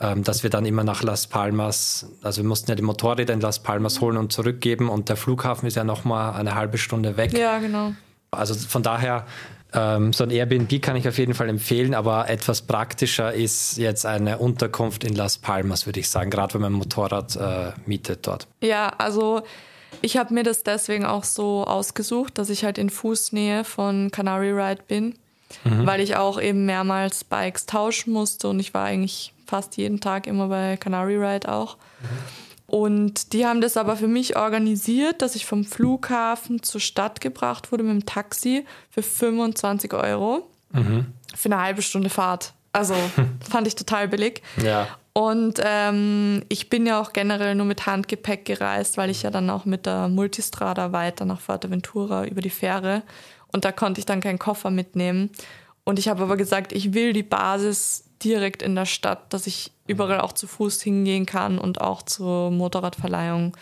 ähm, dass wir dann immer nach Las Palmas, also wir mussten ja die Motorräder in Las Palmas holen und zurückgeben und der Flughafen ist ja nochmal eine halbe Stunde weg.
Ja, genau.
Also von daher, ähm, so ein Airbnb kann ich auf jeden Fall empfehlen, aber etwas praktischer ist jetzt eine Unterkunft in Las Palmas, würde ich sagen, gerade wenn man ein Motorrad äh, mietet dort.
Ja, also ich habe mir das deswegen auch so ausgesucht, dass ich halt in Fußnähe von Canary Ride bin, mhm. weil ich auch eben mehrmals Bikes tauschen musste und ich war eigentlich fast jeden Tag immer bei Canary Ride auch. Mhm. Und die haben das aber für mich organisiert, dass ich vom Flughafen zur Stadt gebracht wurde mit dem Taxi für 25 Euro mhm. für eine halbe Stunde Fahrt. Also <laughs> fand ich total billig.
Ja.
Und ähm, ich bin ja auch generell nur mit Handgepäck gereist, weil ich ja dann auch mit der Multistrada weiter nach Fuerteventura über die Fähre und da konnte ich dann keinen Koffer mitnehmen. Und ich habe aber gesagt, ich will die Basis direkt in der Stadt, dass ich überall auch zu Fuß hingehen kann und auch zur Motorradverleihung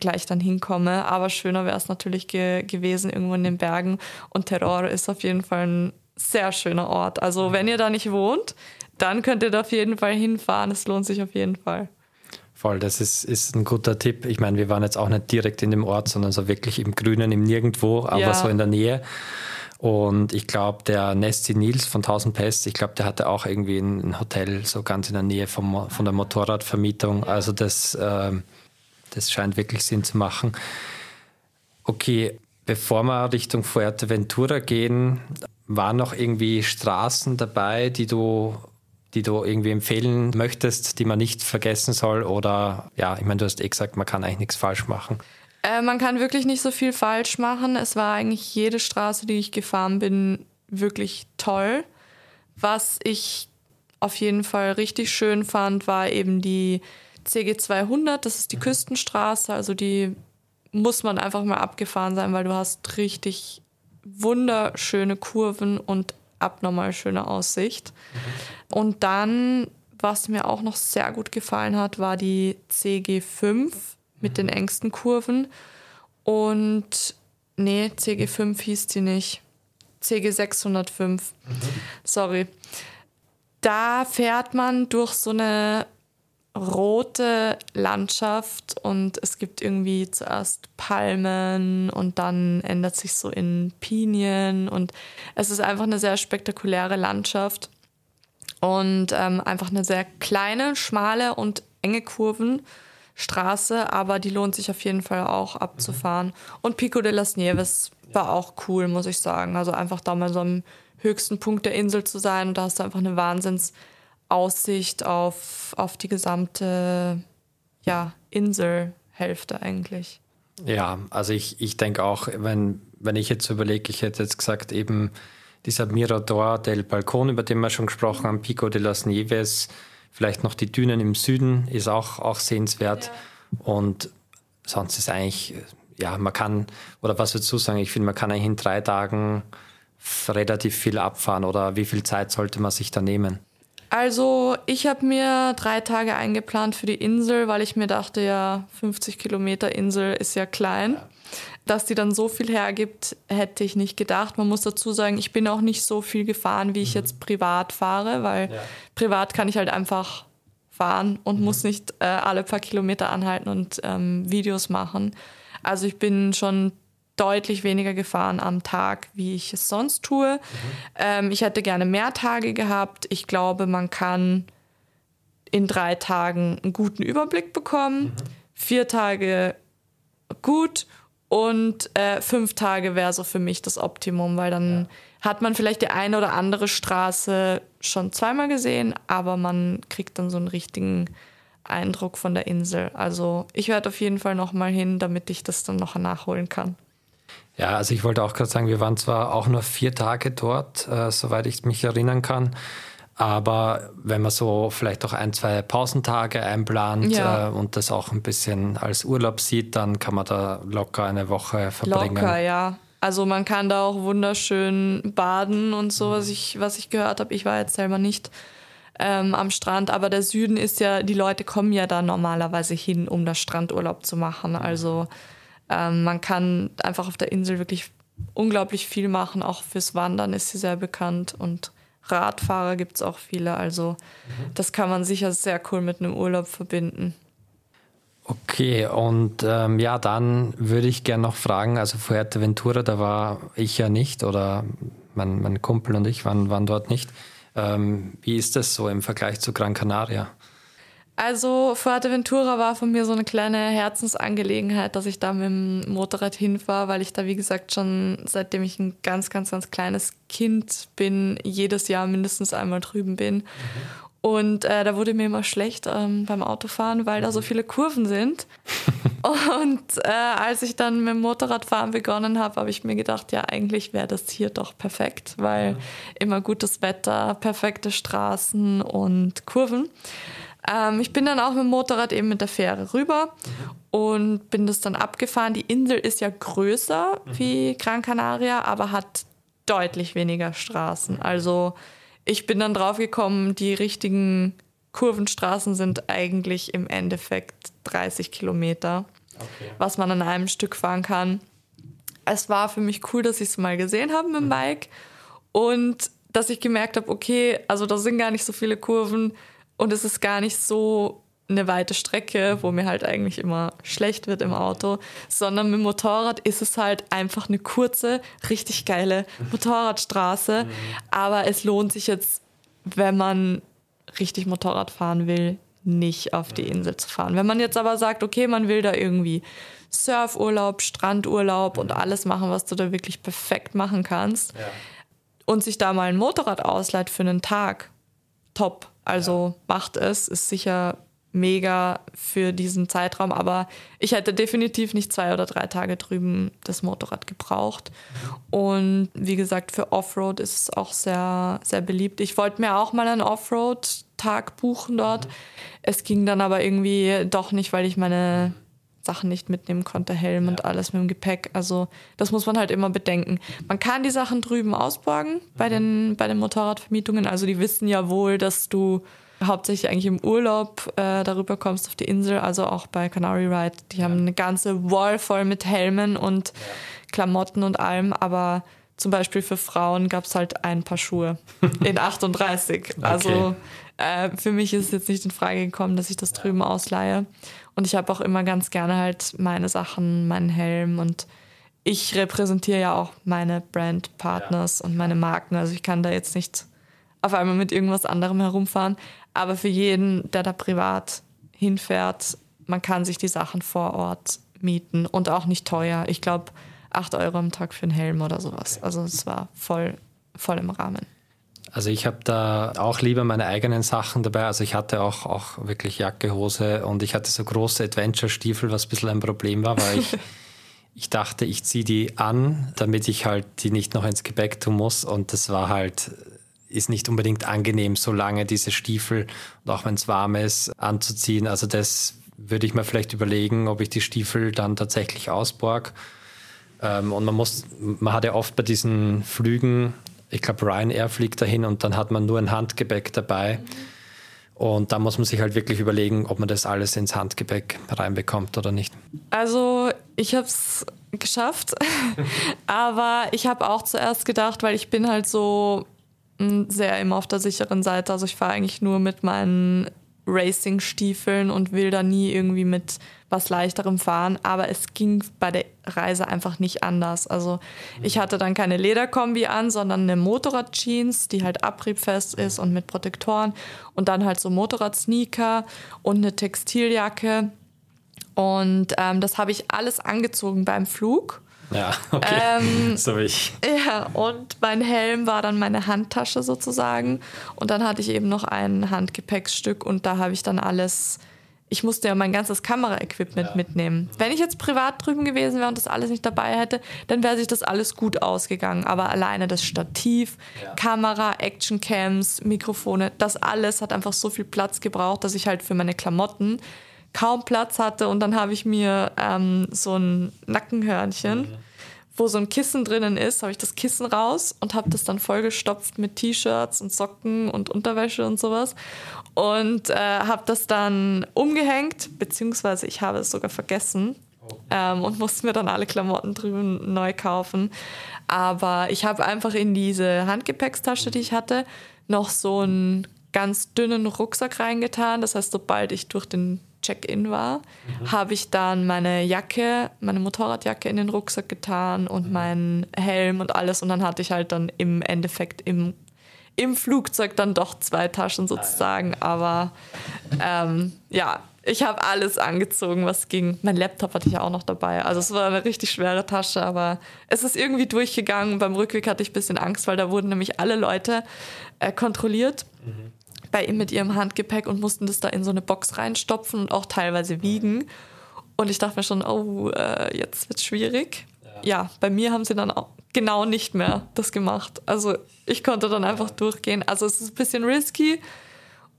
gleich dann hinkomme. Aber schöner wäre es natürlich ge gewesen irgendwo in den Bergen. Und Terror ist auf jeden Fall ein sehr schöner Ort. Also wenn ihr da nicht wohnt, dann könnt ihr da auf jeden Fall hinfahren. Es lohnt sich auf jeden Fall.
Voll, das ist, ist ein guter Tipp. Ich meine, wir waren jetzt auch nicht direkt in dem Ort, sondern so wirklich im Grünen, im Nirgendwo, aber ja. so in der Nähe. Und ich glaube, der Nesty Nils von 1000 Pest, ich glaube, der hatte auch irgendwie ein, Hotel so ganz in der Nähe vom, von der Motorradvermietung. Also das, äh, das scheint wirklich Sinn zu machen. Okay, bevor wir Richtung Fuerteventura gehen, waren noch irgendwie Straßen dabei, die du die du irgendwie empfehlen möchtest, die man nicht vergessen soll? Oder ja, ich meine, du hast eh gesagt, man kann eigentlich nichts falsch machen.
Äh, man kann wirklich nicht so viel falsch machen. Es war eigentlich jede Straße, die ich gefahren bin, wirklich toll. Was ich auf jeden Fall richtig schön fand, war eben die CG 200. Das ist die Küstenstraße. Also die muss man einfach mal abgefahren sein, weil du hast richtig wunderschöne Kurven und abnormal schöne Aussicht. Mhm. Und dann, was mir auch noch sehr gut gefallen hat, war die CG5 mit mhm. den engsten Kurven. Und nee, CG5 hieß die nicht. CG605. Mhm. Sorry. Da fährt man durch so eine rote Landschaft und es gibt irgendwie zuerst Palmen und dann ändert sich so in Pinien und es ist einfach eine sehr spektakuläre Landschaft und ähm, einfach eine sehr kleine, schmale und enge Kurvenstraße, aber die lohnt sich auf jeden Fall auch abzufahren. Und Pico de las Nieves war auch cool, muss ich sagen. Also einfach da mal so am höchsten Punkt der Insel zu sein und da hast du einfach eine Wahnsinns Aussicht auf, auf die gesamte ja, Inselhälfte eigentlich.
Ja, also ich, ich denke auch, wenn, wenn ich jetzt überlege, ich hätte jetzt gesagt, eben dieser Mirador del Balcón, über den wir schon gesprochen haben, Pico de las Nieves, vielleicht noch die Dünen im Süden, ist auch, auch sehenswert. Ja. Und sonst ist eigentlich, ja, man kann, oder was würdest du sagen, ich finde, man kann eigentlich in drei Tagen relativ viel abfahren oder wie viel Zeit sollte man sich da nehmen?
Also ich habe mir drei Tage eingeplant für die Insel, weil ich mir dachte, ja, 50 Kilometer Insel ist ja klein. Ja. Dass die dann so viel hergibt, hätte ich nicht gedacht. Man muss dazu sagen, ich bin auch nicht so viel gefahren, wie ich mhm. jetzt privat fahre, weil ja. privat kann ich halt einfach fahren und mhm. muss nicht äh, alle paar Kilometer anhalten und ähm, Videos machen. Also ich bin schon deutlich weniger gefahren am Tag, wie ich es sonst tue. Mhm. Ähm, ich hätte gerne mehr Tage gehabt. Ich glaube, man kann in drei Tagen einen guten Überblick bekommen. Mhm. Vier Tage gut und äh, fünf Tage wäre so für mich das Optimum, weil dann ja. hat man vielleicht die eine oder andere Straße schon zweimal gesehen, aber man kriegt dann so einen richtigen Eindruck von der Insel. Also ich werde auf jeden Fall noch mal hin, damit ich das dann noch nachholen kann.
Ja, also ich wollte auch gerade sagen, wir waren zwar auch nur vier Tage dort, äh, soweit ich mich erinnern kann. Aber wenn man so vielleicht auch ein, zwei Pausentage einplant ja. äh, und das auch ein bisschen als Urlaub sieht, dann kann man da locker eine Woche verbringen.
Locker, ja. Also man kann da auch wunderschön baden und so, was ich, was ich gehört habe. Ich war jetzt selber nicht ähm, am Strand, aber der Süden ist ja, die Leute kommen ja da normalerweise hin, um da Strandurlaub zu machen. Also ähm, man kann einfach auf der Insel wirklich unglaublich viel machen. Auch fürs Wandern ist sie sehr bekannt und Radfahrer gibt es auch viele. Also mhm. das kann man sicher sehr cool mit einem Urlaub verbinden.
Okay, und ähm, ja, dann würde ich gerne noch fragen, also Fuerteventura, da war ich ja nicht oder mein, mein Kumpel und ich waren, waren dort nicht. Ähm, wie ist das so im Vergleich zu Gran Canaria?
Also Fuerteventura war von mir so eine kleine Herzensangelegenheit, dass ich da mit dem Motorrad hinfahre, weil ich da, wie gesagt, schon seitdem ich ein ganz, ganz, ganz kleines Kind bin, jedes Jahr mindestens einmal drüben bin. Mhm. Und äh, da wurde mir immer schlecht ähm, beim Autofahren, weil da so viele Kurven sind. <laughs> und äh, als ich dann mit dem Motorradfahren begonnen habe, habe ich mir gedacht, ja, eigentlich wäre das hier doch perfekt, weil immer gutes Wetter, perfekte Straßen und Kurven. Ähm, ich bin dann auch mit dem Motorrad eben mit der Fähre rüber und bin das dann abgefahren. Die Insel ist ja größer mhm. wie Gran Canaria, aber hat deutlich weniger Straßen. Also ich bin dann draufgekommen, die richtigen Kurvenstraßen sind eigentlich im Endeffekt 30 Kilometer, okay. was man an einem Stück fahren kann. Es war für mich cool, dass ich es mal gesehen habe mit dem mhm. Bike und dass ich gemerkt habe, okay, also da sind gar nicht so viele Kurven und es ist gar nicht so eine weite Strecke, wo mir halt eigentlich immer schlecht wird im Auto, sondern mit dem Motorrad ist es halt einfach eine kurze, richtig geile Motorradstraße. Mhm. Aber es lohnt sich jetzt, wenn man richtig Motorrad fahren will, nicht auf die Insel zu fahren. Wenn man jetzt aber sagt, okay, man will da irgendwie Surfurlaub, Strandurlaub und alles machen, was du da wirklich perfekt machen kannst ja. und sich da mal ein Motorrad ausleiht für einen Tag, top. Also ja. macht es, ist sicher mega für diesen Zeitraum, aber ich hätte definitiv nicht zwei oder drei Tage drüben das Motorrad gebraucht. Und wie gesagt, für Offroad ist es auch sehr, sehr beliebt. Ich wollte mir auch mal einen Offroad-Tag buchen dort. Mhm. Es ging dann aber irgendwie doch nicht, weil ich meine Sachen nicht mitnehmen konnte, Helm ja. und alles mit dem Gepäck. Also das muss man halt immer bedenken. Man kann die Sachen drüben ausborgen mhm. bei, den, bei den Motorradvermietungen. Also die wissen ja wohl, dass du hauptsächlich eigentlich im Urlaub äh, darüber kommst auf die Insel, also auch bei Canary Ride. Die ja. haben eine ganze Wall voll mit Helmen und ja. Klamotten und allem, aber zum Beispiel für Frauen gab es halt ein paar Schuhe <laughs> in 38. okay. Also äh, für mich ist es jetzt nicht in Frage gekommen, dass ich das drüben ausleihe. Und ich habe auch immer ganz gerne halt meine Sachen, meinen Helm und ich repräsentiere ja auch meine Brandpartners ja. und meine Marken. Also ich kann da jetzt nicht auf einmal mit irgendwas anderem herumfahren. Aber für jeden, der da privat hinfährt, man kann sich die Sachen vor Ort mieten und auch nicht teuer. Ich glaube, 8 Euro am Tag für einen Helm oder sowas. Also es war voll, voll im Rahmen.
Also ich habe da auch lieber meine eigenen Sachen dabei. Also ich hatte auch, auch wirklich Jacke, Hose und ich hatte so große Adventure-Stiefel, was ein bisschen ein Problem war, weil ich, <laughs> ich dachte, ich ziehe die an, damit ich halt die nicht noch ins Gepäck tun muss. Und das war halt ist nicht unbedingt angenehm, so lange diese Stiefel und auch wenn es warm ist, anzuziehen. Also das würde ich mir vielleicht überlegen, ob ich die Stiefel dann tatsächlich ausborg. Ähm, und man muss, man hat ja oft bei diesen Flügen, ich glaube Ryanair fliegt dahin und dann hat man nur ein Handgepäck dabei. Und da muss man sich halt wirklich überlegen, ob man das alles ins Handgepäck reinbekommt oder nicht.
Also ich habe es geschafft, <laughs> aber ich habe auch zuerst gedacht, weil ich bin halt so sehr immer auf der sicheren Seite. Also ich fahre eigentlich nur mit meinen Racing-Stiefeln und will da nie irgendwie mit was leichterem fahren. Aber es ging bei der Reise einfach nicht anders. Also ich hatte dann keine Lederkombi an, sondern eine Motorrad-Jeans, die halt abriebfest ist und mit Protektoren. Und dann halt so Motorrad-Sneaker und eine Textiljacke. Und ähm, das habe ich alles angezogen beim Flug.
Ja, <laughs> okay. Ähm, so wie ich.
Ja, und mein Helm war dann meine Handtasche sozusagen. Und dann hatte ich eben noch ein Handgepäckstück und da habe ich dann alles. Ich musste ja mein ganzes Kameraequipment ja. mitnehmen. Wenn ich jetzt privat drüben gewesen wäre und das alles nicht dabei hätte, dann wäre sich das alles gut ausgegangen. Aber alleine das Stativ, ja. Kamera, Actioncams, Mikrofone, das alles hat einfach so viel Platz gebraucht, dass ich halt für meine Klamotten kaum Platz hatte und dann habe ich mir ähm, so ein Nackenhörnchen, mhm. wo so ein Kissen drinnen ist, habe ich das Kissen raus und habe das dann vollgestopft mit T-Shirts und Socken und Unterwäsche und sowas und äh, habe das dann umgehängt, beziehungsweise ich habe es sogar vergessen. Ähm, und musste mir dann alle Klamotten drüben neu kaufen. Aber ich habe einfach in diese Handgepäckstasche, die ich hatte, noch so einen ganz dünnen Rucksack reingetan. Das heißt, sobald ich durch den Check-in war, mhm. habe ich dann meine Jacke, meine Motorradjacke in den Rucksack getan und mhm. meinen Helm und alles. Und dann hatte ich halt dann im Endeffekt im, im Flugzeug dann doch zwei Taschen sozusagen. Aber ähm, ja, ich habe alles angezogen, was ging. Mein Laptop hatte ich auch noch dabei. Also es war eine richtig schwere Tasche, aber es ist irgendwie durchgegangen. Beim Rückweg hatte ich ein bisschen Angst, weil da wurden nämlich alle Leute äh, kontrolliert. Mhm. Bei ihm mit ihrem Handgepäck und mussten das da in so eine Box reinstopfen und auch teilweise wiegen. Und ich dachte mir schon, oh, äh, jetzt wird es schwierig. Ja. ja, bei mir haben sie dann auch genau nicht mehr das gemacht. Also ich konnte dann einfach durchgehen. Also es ist ein bisschen risky.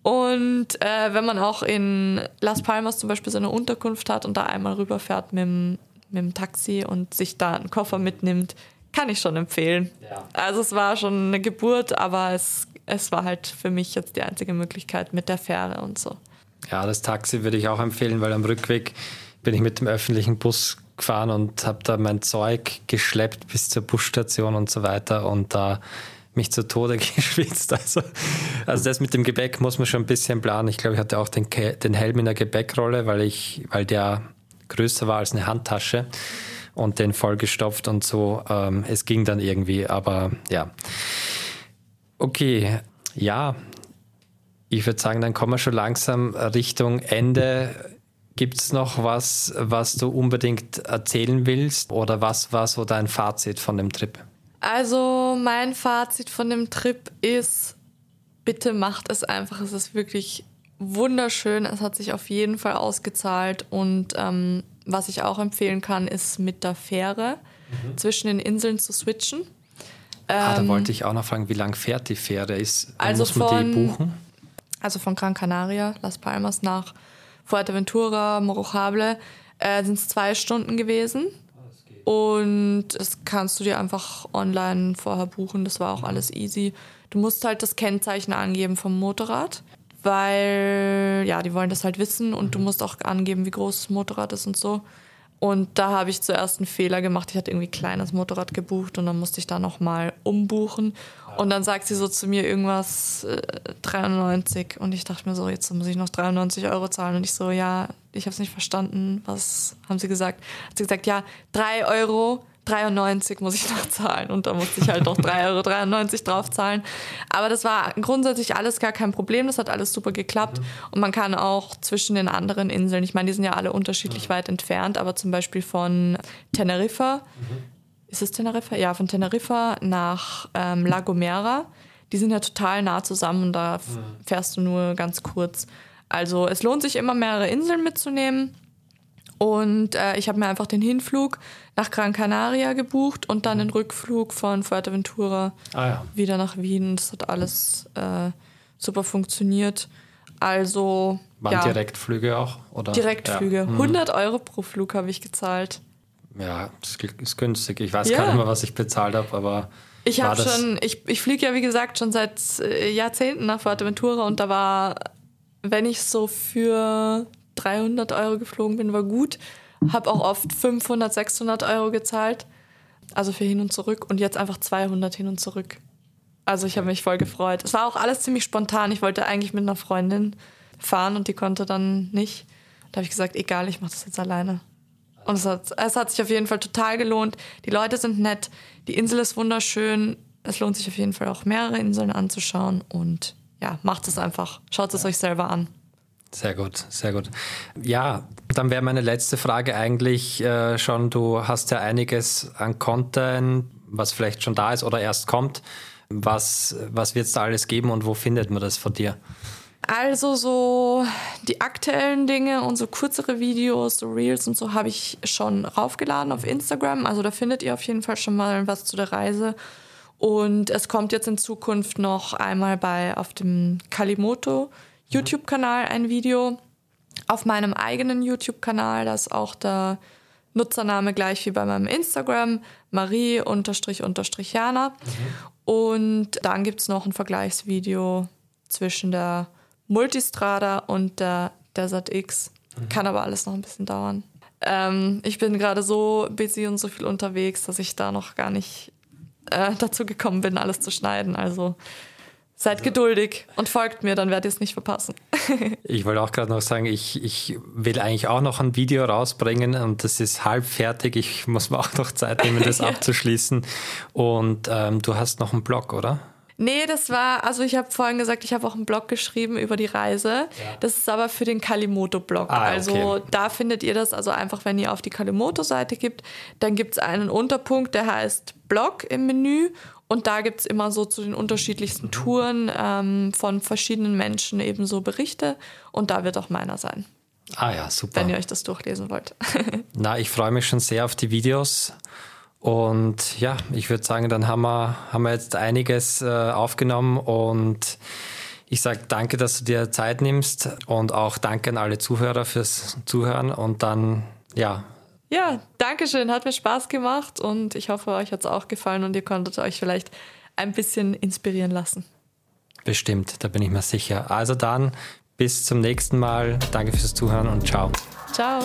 Und äh, wenn man auch in Las Palmas zum Beispiel seine Unterkunft hat und da einmal rüberfährt mit dem, mit dem Taxi und sich da einen Koffer mitnimmt, kann ich schon empfehlen. Ja. Also es war schon eine Geburt, aber es, es war halt für mich jetzt die einzige Möglichkeit mit der Fähre und so.
Ja, das Taxi würde ich auch empfehlen, weil am Rückweg bin ich mit dem öffentlichen Bus gefahren und habe da mein Zeug geschleppt bis zur Busstation und so weiter und da mich zu Tode <laughs> geschwitzt. Also, also das mit dem Gebäck muss man schon ein bisschen planen. Ich glaube, ich hatte auch den, den Helm in der Gebäckrolle, weil ich, weil der größer war als eine Handtasche und den vollgestopft und so. Ähm, es ging dann irgendwie, aber ja. Okay, ja. Ich würde sagen, dann kommen wir schon langsam Richtung Ende Gibt es noch was, was du unbedingt erzählen willst oder was war so dein Fazit von dem Trip?
Also mein Fazit von dem Trip ist, bitte macht es einfach. Es ist wirklich wunderschön. Es hat sich auf jeden Fall ausgezahlt. Und ähm, was ich auch empfehlen kann, ist mit der Fähre mhm. zwischen den Inseln zu switchen.
Ah, da ähm, wollte ich auch noch fragen, wie lang fährt die Fähre? Ist, also muss man von, die buchen?
Also von Gran Canaria, Las Palmas nach Fuerteventura, Morojable, äh, sind es zwei Stunden gewesen. Und das kannst du dir einfach online vorher buchen. Das war auch alles easy. Du musst halt das Kennzeichen angeben vom Motorrad, weil ja, die wollen das halt wissen und du musst auch angeben, wie groß das Motorrad ist und so. Und da habe ich zuerst einen Fehler gemacht. Ich hatte irgendwie ein kleines Motorrad gebucht und dann musste ich da nochmal umbuchen. Und dann sagt sie so zu mir irgendwas äh, 93 und ich dachte mir so, jetzt muss ich noch 93 Euro zahlen. Und ich so, ja, ich habe es nicht verstanden. Was haben sie gesagt? Hat sie gesagt, ja, 3 Euro 93 muss ich noch zahlen und da musste ich halt noch 3,93 Euro drauf zahlen. Aber das war grundsätzlich alles gar kein Problem, das hat alles super geklappt mhm. und man kann auch zwischen den anderen Inseln, ich meine, die sind ja alle unterschiedlich mhm. weit entfernt, aber zum Beispiel von Teneriffa, mhm. ist es Teneriffa? Ja, von Teneriffa nach ähm, La Gomera, die sind ja total nah zusammen und da fährst du nur ganz kurz. Also es lohnt sich immer mehrere Inseln mitzunehmen. Und äh, ich habe mir einfach den Hinflug nach Gran Canaria gebucht und dann den Rückflug von Fuerteventura ah, ja. wieder nach Wien. Das hat alles äh, super funktioniert. Also.
Waren ja, Direktflüge auch? Oder?
Direktflüge. Ja. 100 mhm. Euro pro Flug habe ich gezahlt.
Ja, das ist günstig. Ich weiß gar nicht mehr, was ich bezahlt habe, aber.
Ich habe schon, ich, ich fliege ja wie gesagt schon seit äh, Jahrzehnten nach Fuerteventura und da war, wenn ich so für 300 Euro geflogen bin, war gut. Habe auch oft 500, 600 Euro gezahlt. Also für hin und zurück. Und jetzt einfach 200 hin und zurück. Also ich habe mich voll gefreut. Es war auch alles ziemlich spontan. Ich wollte eigentlich mit einer Freundin fahren und die konnte dann nicht. Da habe ich gesagt, egal, ich mache das jetzt alleine. Und es hat, es hat sich auf jeden Fall total gelohnt. Die Leute sind nett, die Insel ist wunderschön. Es lohnt sich auf jeden Fall auch mehrere Inseln anzuschauen. Und ja, macht es einfach. Schaut es euch selber an.
Sehr gut, sehr gut. Ja, dann wäre meine letzte Frage eigentlich äh, schon, du hast ja einiges an Content, was vielleicht schon da ist oder erst kommt. Was, was wird es da alles geben und wo findet man das von dir?
Also so die aktuellen Dinge und so kürzere Videos, so Reels und so habe ich schon raufgeladen auf Instagram. Also da findet ihr auf jeden Fall schon mal was zu der Reise. Und es kommt jetzt in Zukunft noch einmal bei auf dem Kalimoto YouTube-Kanal ein Video. Auf meinem eigenen YouTube-Kanal, da ist auch der Nutzername gleich wie bei meinem Instagram, Marie-Jana. Mhm. Und dann gibt es noch ein Vergleichsvideo zwischen der Multistrada und der Desert X. Mhm. Kann aber alles noch ein bisschen dauern. Ähm, ich bin gerade so busy und so viel unterwegs, dass ich da noch gar nicht äh, dazu gekommen bin, alles zu schneiden. Also Seid geduldig und folgt mir, dann werdet ihr es nicht verpassen. <laughs>
ich wollte auch gerade noch sagen, ich, ich will eigentlich auch noch ein Video rausbringen und das ist halb fertig. Ich muss mir auch noch Zeit nehmen, das <laughs> ja. abzuschließen. Und ähm, du hast noch einen Blog, oder?
Nee, das war, also ich habe vorhin gesagt, ich habe auch einen Blog geschrieben über die Reise. Ja. Das ist aber für den Kalimoto-Blog. Ah, also okay. da findet ihr das, also einfach, wenn ihr auf die Kalimoto-Seite gibt, dann gibt es einen Unterpunkt, der heißt Blog im Menü. Und da gibt es immer so zu den unterschiedlichsten mhm. Touren ähm, von verschiedenen Menschen ebenso Berichte. Und da wird auch meiner sein.
Ah ja, super.
Wenn ihr euch das durchlesen wollt. <laughs>
Na, ich freue mich schon sehr auf die Videos. Und ja, ich würde sagen, dann haben wir, haben wir jetzt einiges äh, aufgenommen und ich sage danke, dass du dir Zeit nimmst und auch danke an alle Zuhörer fürs Zuhören und dann, ja.
Ja, danke schön, hat mir Spaß gemacht und ich hoffe, euch hat es auch gefallen und ihr konntet euch vielleicht ein bisschen inspirieren lassen.
Bestimmt, da bin ich mir sicher. Also dann, bis zum nächsten Mal. Danke fürs Zuhören und ciao.
Ciao.